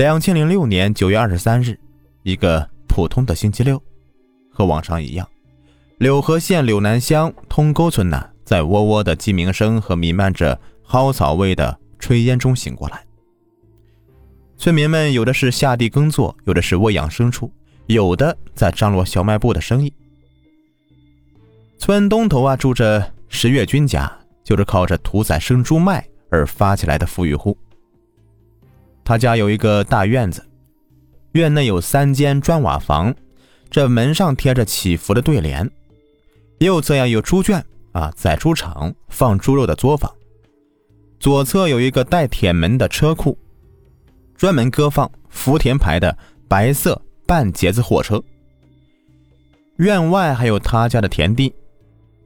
两千零六年九月二十三日，一个普通的星期六，和往常一样，柳河县柳南乡通沟村呢，在喔喔的鸡鸣声和弥漫着蒿草味的炊烟中醒过来。村民们有的是下地耕作，有的是喂养牲畜，有的在张罗小卖部的生意。村东头啊，住着石月军家，就是靠着屠宰生猪卖而发起来的富裕户。他家有一个大院子，院内有三间砖瓦房，这门上贴着祈福的对联。右侧呀有猪圈啊，宰猪场放猪肉的作坊。左侧有一个带铁门的车库。专门搁放福田牌的白色半截子货车。院外还有他家的田地。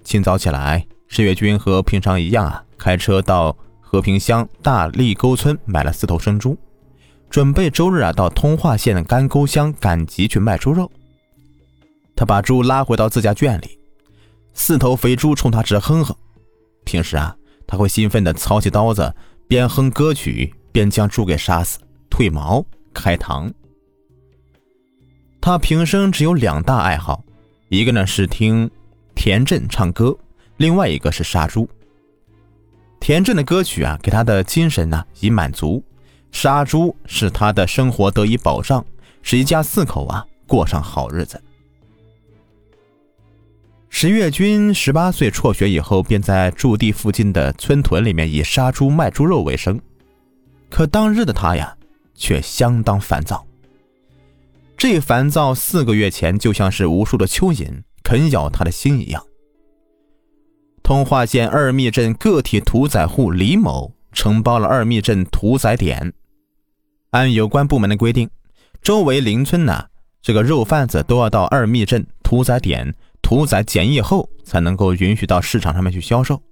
清早起来，石月军和平常一样啊，开车到和平乡大立沟村买了四头生猪，准备周日啊到通化县的干沟乡赶集去卖猪肉。他把猪拉回到自家圈里，四头肥猪冲他直哼哼。平时啊，他会兴奋地操起刀子，边哼歌曲边将猪给杀死。褪毛、开膛。他平生只有两大爱好，一个呢是听田震唱歌，另外一个是杀猪。田震的歌曲啊，给他的精神呢以满足；杀猪是他的生活得以保障，使一家四口啊过上好日子。石月军十八岁辍学以后，便在驻地附近的村屯里面以杀猪卖猪肉为生。可当日的他呀。却相当烦躁。这烦躁四个月前就像是无数的蚯蚓啃咬他的心一样。通化县二密镇个体屠宰户李某承包了二密镇屠宰点，按有关部门的规定，周围邻村呢，这个肉贩子都要到二密镇屠宰点屠宰检疫后，才能够允许到市场上面去销售。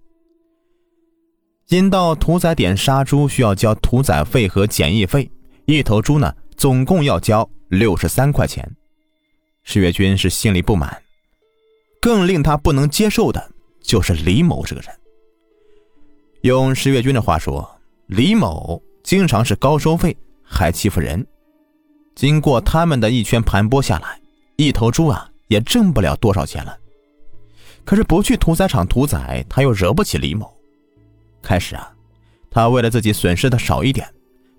因到屠宰点杀猪需要交屠宰费和检疫费。一头猪呢，总共要交六十三块钱。石月军是心里不满，更令他不能接受的就是李某这个人。用石月军的话说，李某经常是高收费，还欺负人。经过他们的一圈盘剥下来，一头猪啊也挣不了多少钱了。可是不去屠宰场屠宰，他又惹不起李某。开始啊，他为了自己损失的少一点。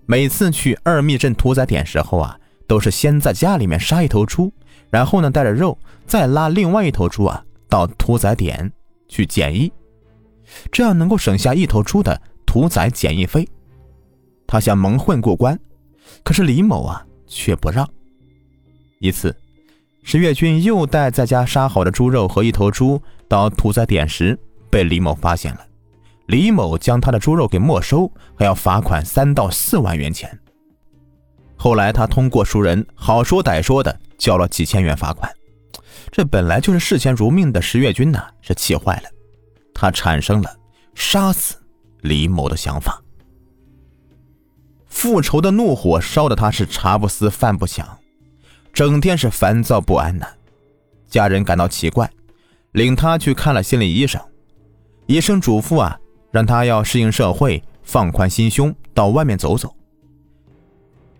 每次去二密镇屠宰点时候啊，都是先在家里面杀一头猪，然后呢带着肉再拉另外一头猪啊到屠宰点去检疫，这样能够省下一头猪的屠宰检疫费。他想蒙混过关，可是李某啊却不让。一次，石月军又带在家杀好的猪肉和一头猪到屠宰点时，被李某发现了。李某将他的猪肉给没收，还要罚款三到四万元钱。后来他通过熟人好说歹说的交了几千元罚款。这本来就是视钱如命的石月军呐，是气坏了，他产生了杀死李某的想法。复仇的怒火烧得他是茶不思饭不想，整天是烦躁不安呐。家人感到奇怪，领他去看了心理医生，医生嘱咐啊。让他要适应社会，放宽心胸，到外面走走。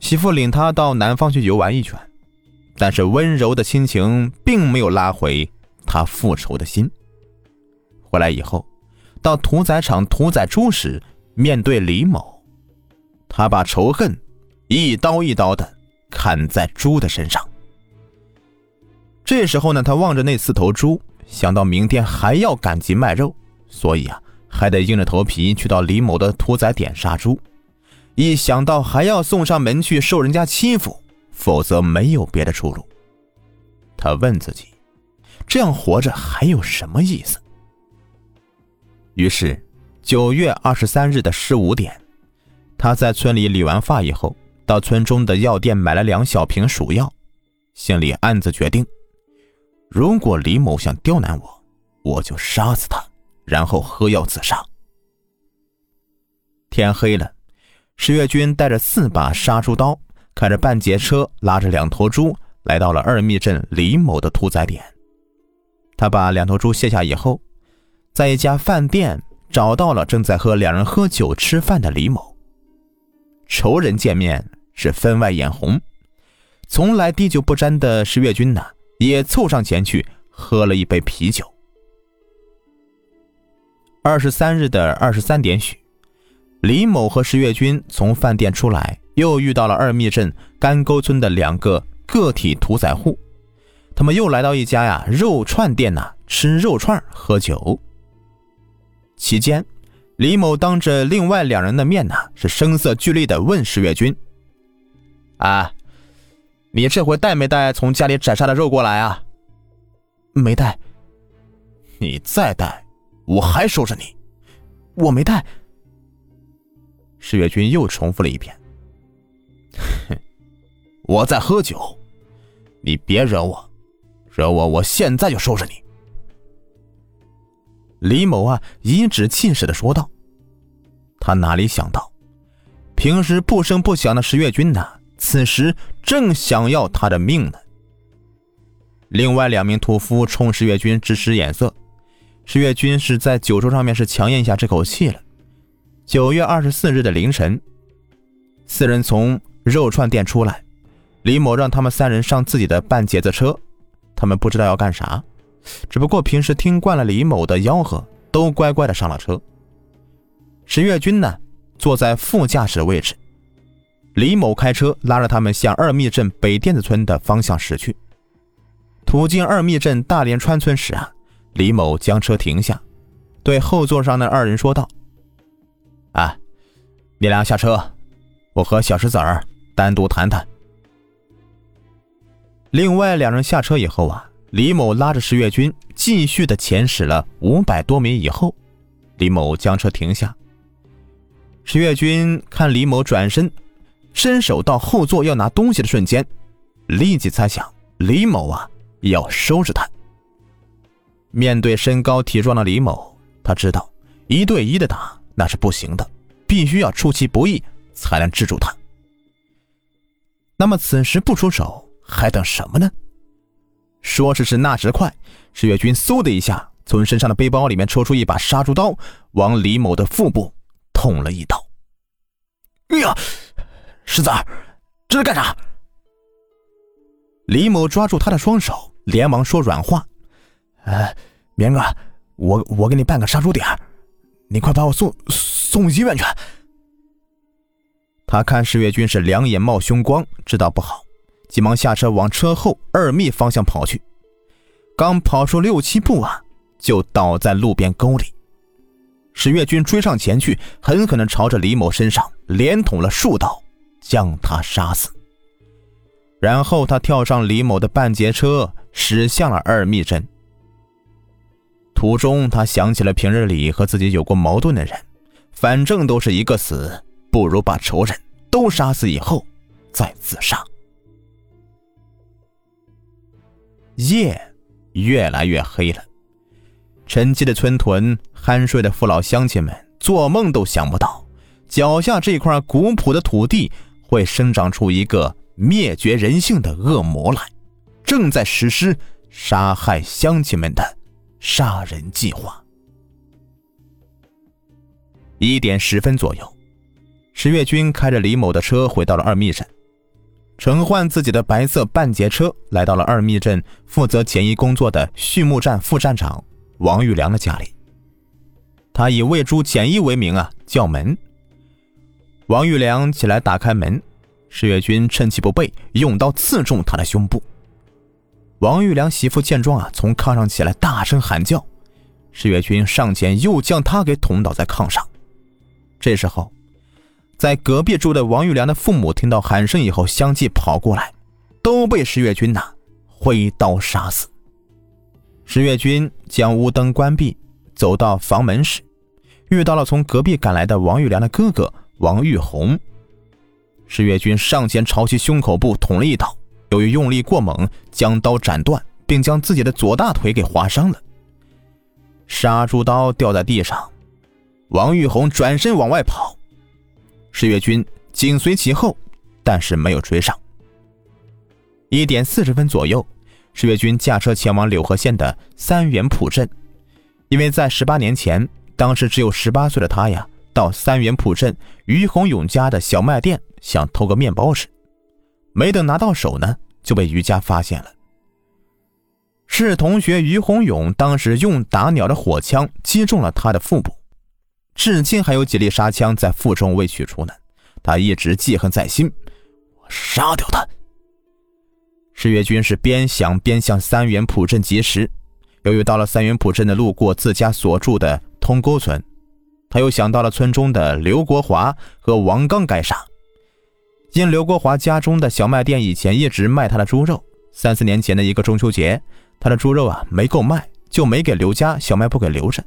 媳妇领他到南方去游玩一圈，但是温柔的亲情并没有拉回他复仇的心。回来以后，到屠宰场屠宰猪时，面对李某，他把仇恨一刀一刀的砍在猪的身上。这时候呢，他望着那四头猪，想到明天还要赶集卖肉，所以啊。还得硬着头皮去到李某的屠宰点杀猪，一想到还要送上门去受人家欺负，否则没有别的出路。他问自己：这样活着还有什么意思？于是，九月二十三日的十五点，他在村里理完发以后，到村中的药店买了两小瓶鼠药，心里暗自决定：如果李某想刁难我，我就杀死他。然后喝药自杀。天黑了，石月军带着四把杀猪刀，开着半截车，拉着两头猪，来到了二密镇李某的屠宰点。他把两头猪卸下以后，在一家饭店找到了正在和两人喝酒吃饭的李某。仇人见面，是分外眼红。从来滴酒不沾的石月君呢，也凑上前去喝了一杯啤酒。二十三日的二十三点许，李某和石月君从饭店出来，又遇到了二密镇干沟村的两个个体屠宰户，他们又来到一家呀肉串店呐，吃肉串喝酒。期间，李某当着另外两人的面呢，是声色俱厉的问石月君：“啊，你这回带没带从家里斩杀的肉过来啊？”“没带。”“你再带，我还收拾你。”“我没带。”石月君又重复了一遍。“哼，我在喝酒，你别惹我，惹我，我现在就收拾你。”李某啊，颐指气使的说道：“他哪里想到，平时不声不响的石月君呢，此时正想要他的命呢。”另外两名屠夫冲石月君直使眼色，石月君是在酒桌上面是强咽下这口气了。九月二十四日的凌晨，四人从肉串店出来，李某让他们三人上自己的半截子车，他们不知道要干啥。只不过平时听惯了李某的吆喝，都乖乖的上了车。石月军呢，坐在副驾驶位置，李某开车拉着他们向二密镇北甸子村的方向驶去。途经二密镇大连川村时啊，李某将车停下，对后座上的二人说道：“啊，你俩下车，我和小石子儿单独谈谈。”另外两人下车以后啊。李某拉着石月军继续的前驶了五百多米以后，李某将车停下。石月军看李某转身，伸手到后座要拿东西的瞬间，立即猜想李某啊要收拾他。面对身高体壮的李某，他知道一对一的打那是不行的，必须要出其不意才能制住他。那么此时不出手，还等什么呢？说时迟，那时快，石月军嗖的一下从身上的背包里面抽出一把杀猪刀，往李某的腹部捅了一刀。哎呀，石子儿，这是干啥？李某抓住他的双手，连忙说软话：“呃，明哥，我我给你办个杀猪点你快把我送送医院去。”他看石月军是两眼冒凶光，知道不好。急忙下车往车后二密方向跑去，刚跑出六七步啊，就倒在路边沟里。史月军追上前去，狠狠地朝着李某身上连捅了数刀，将他杀死。然后他跳上李某的半截车，驶向了二密镇。途中，他想起了平日里和自己有过矛盾的人，反正都是一个死，不如把仇人都杀死以后再自杀。夜越来越黑了，沉寂的村屯，酣睡的父老乡亲们，做梦都想不到，脚下这块古朴的土地会生长出一个灭绝人性的恶魔来，正在实施杀害乡亲们的杀人计划。一点十分左右，石月军开着李某的车回到了二密山。乘换自己的白色半截车，来到了二密镇负责检疫工作的畜牧站副站长王玉良的家里。他以喂猪检疫为名啊，叫门。王玉良起来打开门，石月军趁其不备，用刀刺中他的胸部。王玉良媳妇见状啊，从炕上起来，大声喊叫。石月军上前又将他给捅倒在炕上。这时候。在隔壁住的王玉良的父母听到喊声以后，相继跑过来，都被石月军呐挥刀杀死。石月军将屋灯关闭，走到房门时，遇到了从隔壁赶来的王玉良的哥哥王玉红。石月军上前朝其胸口部捅了一刀，由于用力过猛，将刀斩断，并将自己的左大腿给划伤了。杀猪刀掉在地上，王玉红转身往外跑。石月军紧随其后，但是没有追上。一点四十分左右，石月军驾车前往柳河县的三元浦镇，因为在十八年前，当时只有十八岁的他呀，到三元浦镇于洪勇家的小卖店想偷个面包吃，没等拿到手呢，就被于家发现了。是同学于洪勇当时用打鸟的火枪击中了他的腹部，至今还有几粒沙枪在腹中未取出呢。他一直记恨在心，我杀掉他。石月军是边想边向三元浦镇疾驰，由于到了三元浦镇的路过自家所住的通沟村，他又想到了村中的刘国华和王刚该杀。因刘国华家中的小卖店以前一直卖他的猪肉，三四年前的一个中秋节。他的猪肉啊没够卖，就没给刘家小卖部给留着，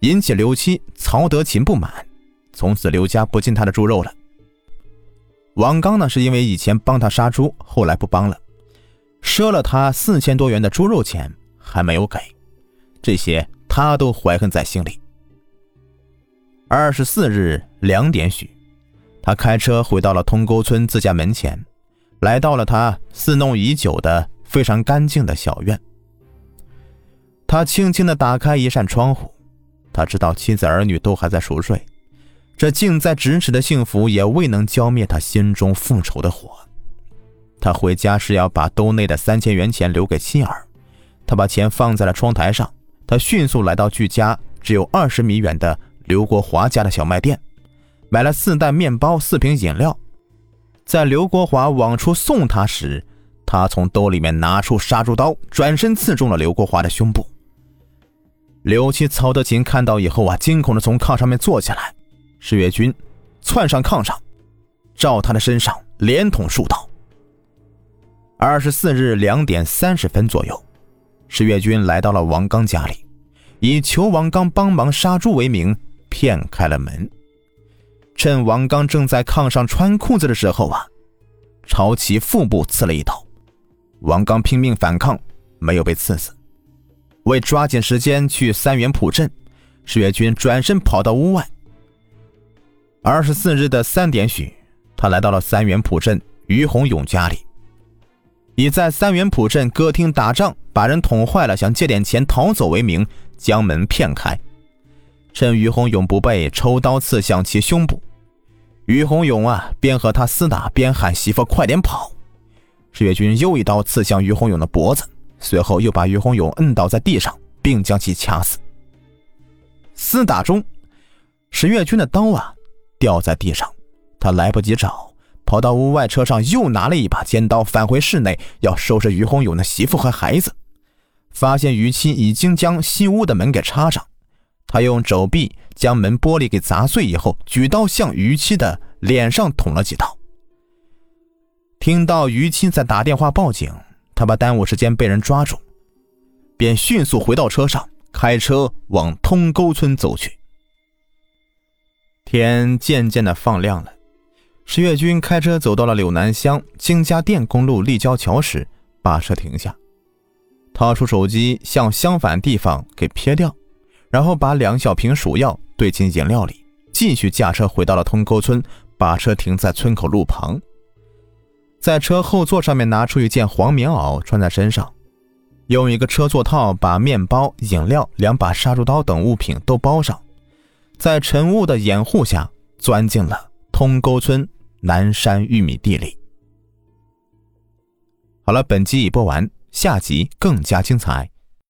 引起刘七曹德勤不满，从此刘家不进他的猪肉了。王刚呢是因为以前帮他杀猪，后来不帮了，赊了他四千多元的猪肉钱还没有给，这些他都怀恨在心里。二十四日两点许，他开车回到了通沟村自家门前，来到了他伺弄已久的非常干净的小院。他轻轻地打开一扇窗户，他知道妻子儿女都还在熟睡，这近在咫尺的幸福也未能浇灭他心中复仇的火。他回家是要把兜内的三千元钱留给妻儿，他把钱放在了窗台上。他迅速来到距家只有二十米远的刘国华家的小卖店，买了四袋面包、四瓶饮料。在刘国华往出送他时，他从兜里面拿出杀猪刀，转身刺中了刘国华的胸部。刘七曹德勤看到以后啊，惊恐的从炕上面坐起来。石月军窜上炕上，照他的身上连捅数刀。二十四日两点三十分左右，石月军来到了王刚家里，以求王刚帮忙杀猪为名，骗开了门。趁王刚正在炕上穿裤子的时候啊，朝其腹部刺了一刀。王刚拼命反抗，没有被刺死。为抓紧时间去三元浦镇，石月军转身跑到屋外。二十四日的三点许，他来到了三元浦镇于洪勇家里，以在三元浦镇歌厅打仗把人捅坏了，想借点钱逃走为名，将门骗开。趁于洪勇不备，抽刀刺向其胸部。于洪勇啊，边和他厮打边喊：“媳妇，快点跑！”石月军又一刀刺向于洪勇的脖子。随后又把于洪勇摁倒在地上，并将其掐死。厮打中，石月军的刀啊掉在地上，他来不及找，跑到屋外车上又拿了一把尖刀，返回室内要收拾于洪勇的媳妇和孩子。发现于妻已经将西屋的门给插上，他用肘臂将门玻璃给砸碎以后，举刀向于妻的脸上捅了几刀。听到于妻在打电话报警。他怕耽误时间被人抓住，便迅速回到车上，开车往通沟村走去。天渐渐的放亮了，石月军开车走到了柳南乡金家店公路立交桥时，把车停下，掏出手机向相反地方给撇掉，然后把两小瓶鼠药兑进饮料里，继续驾车回到了通沟村，把车停在村口路旁。在车后座上面拿出一件黄棉袄穿在身上，用一个车座套把面包、饮料、两把杀猪刀等物品都包上，在晨雾的掩护下钻进了通沟村南山玉米地里。好了，本集已播完，下集更加精彩。